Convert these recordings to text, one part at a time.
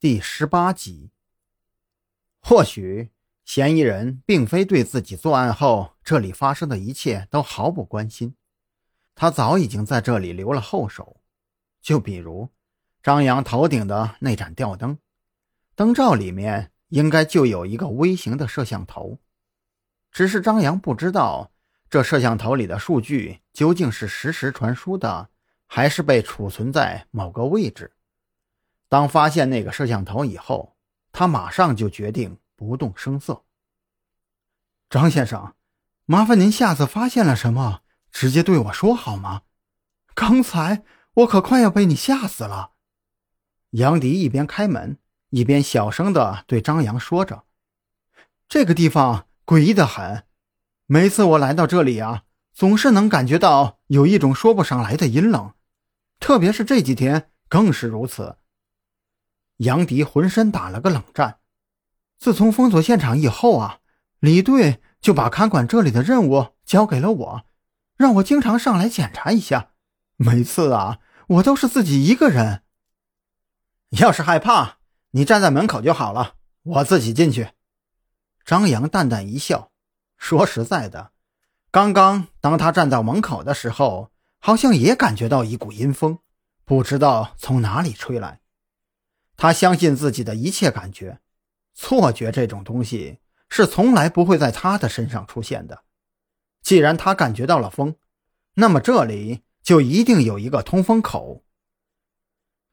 第十八集。或许嫌疑人并非对自己作案后这里发生的一切都毫不关心，他早已经在这里留了后手。就比如张扬头顶的那盏吊灯，灯罩里面应该就有一个微型的摄像头，只是张扬不知道这摄像头里的数据究竟是实时传输的。还是被储存在某个位置。当发现那个摄像头以后，他马上就决定不动声色。张先生，麻烦您下次发现了什么，直接对我说好吗？刚才我可快要被你吓死了。杨迪一边开门，一边小声的对张扬说着：“这个地方诡异的很，每次我来到这里啊，总是能感觉到有一种说不上来的阴冷。”特别是这几天更是如此。杨迪浑身打了个冷战。自从封锁现场以后啊，李队就把看管这里的任务交给了我，让我经常上来检查一下。每次啊，我都是自己一个人。要是害怕，你站在门口就好了，我自己进去。张扬淡淡一笑，说：“实在的，刚刚当他站到门口的时候。”好像也感觉到一股阴风，不知道从哪里吹来。他相信自己的一切感觉，错觉这种东西是从来不会在他的身上出现的。既然他感觉到了风，那么这里就一定有一个通风口。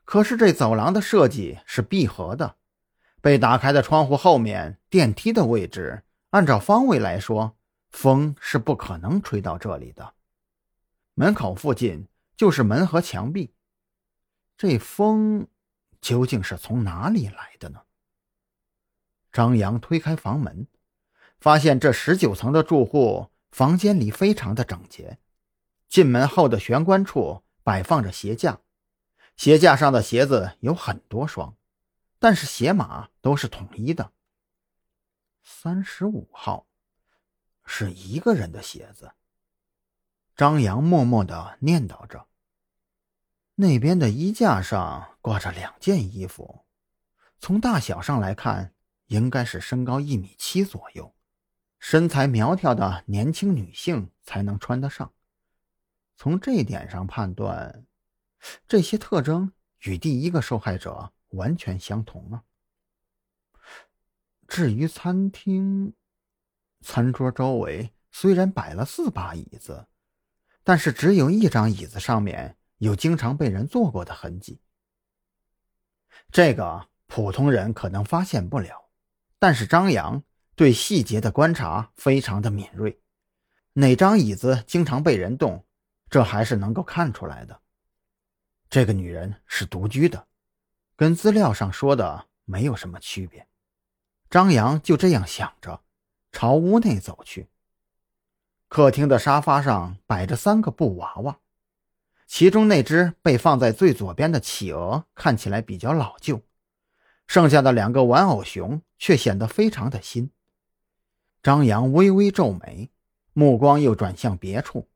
可是这走廊的设计是闭合的，被打开的窗户后面电梯的位置，按照方位来说，风是不可能吹到这里的。门口附近就是门和墙壁，这风究竟是从哪里来的呢？张扬推开房门，发现这十九层的住户房间里非常的整洁。进门后的玄关处摆放着鞋架，鞋架上的鞋子有很多双，但是鞋码都是统一的。三十五号是一个人的鞋子。张扬默默的念叨着。那边的衣架上挂着两件衣服，从大小上来看，应该是身高一米七左右，身材苗条的年轻女性才能穿得上。从这点上判断，这些特征与第一个受害者完全相同啊。至于餐厅，餐桌周围虽然摆了四把椅子。但是只有一张椅子上面有经常被人坐过的痕迹。这个普通人可能发现不了，但是张扬对细节的观察非常的敏锐，哪张椅子经常被人动，这还是能够看出来的。这个女人是独居的，跟资料上说的没有什么区别。张扬就这样想着，朝屋内走去。客厅的沙发上摆着三个布娃娃，其中那只被放在最左边的企鹅看起来比较老旧，剩下的两个玩偶熊却显得非常的新。张扬微微皱眉，目光又转向别处。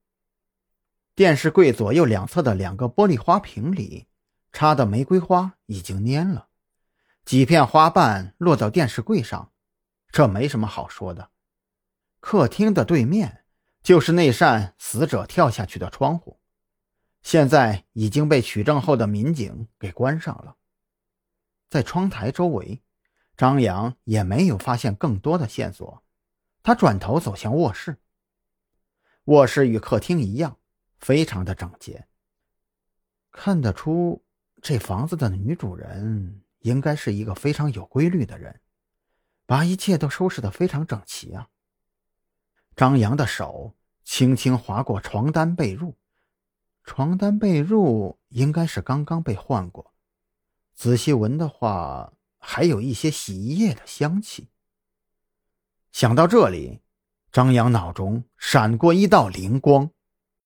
电视柜左右两侧的两个玻璃花瓶里插的玫瑰花已经蔫了，几片花瓣落到电视柜上，这没什么好说的。客厅的对面。就是那扇死者跳下去的窗户，现在已经被取证后的民警给关上了。在窗台周围，张扬也没有发现更多的线索。他转头走向卧室，卧室与客厅一样，非常的整洁。看得出，这房子的女主人应该是一个非常有规律的人，把一切都收拾得非常整齐啊。张扬的手轻轻划过床单被褥，床单被褥应该是刚刚被换过。仔细闻的话，还有一些洗衣液的香气。想到这里，张扬脑中闪过一道灵光。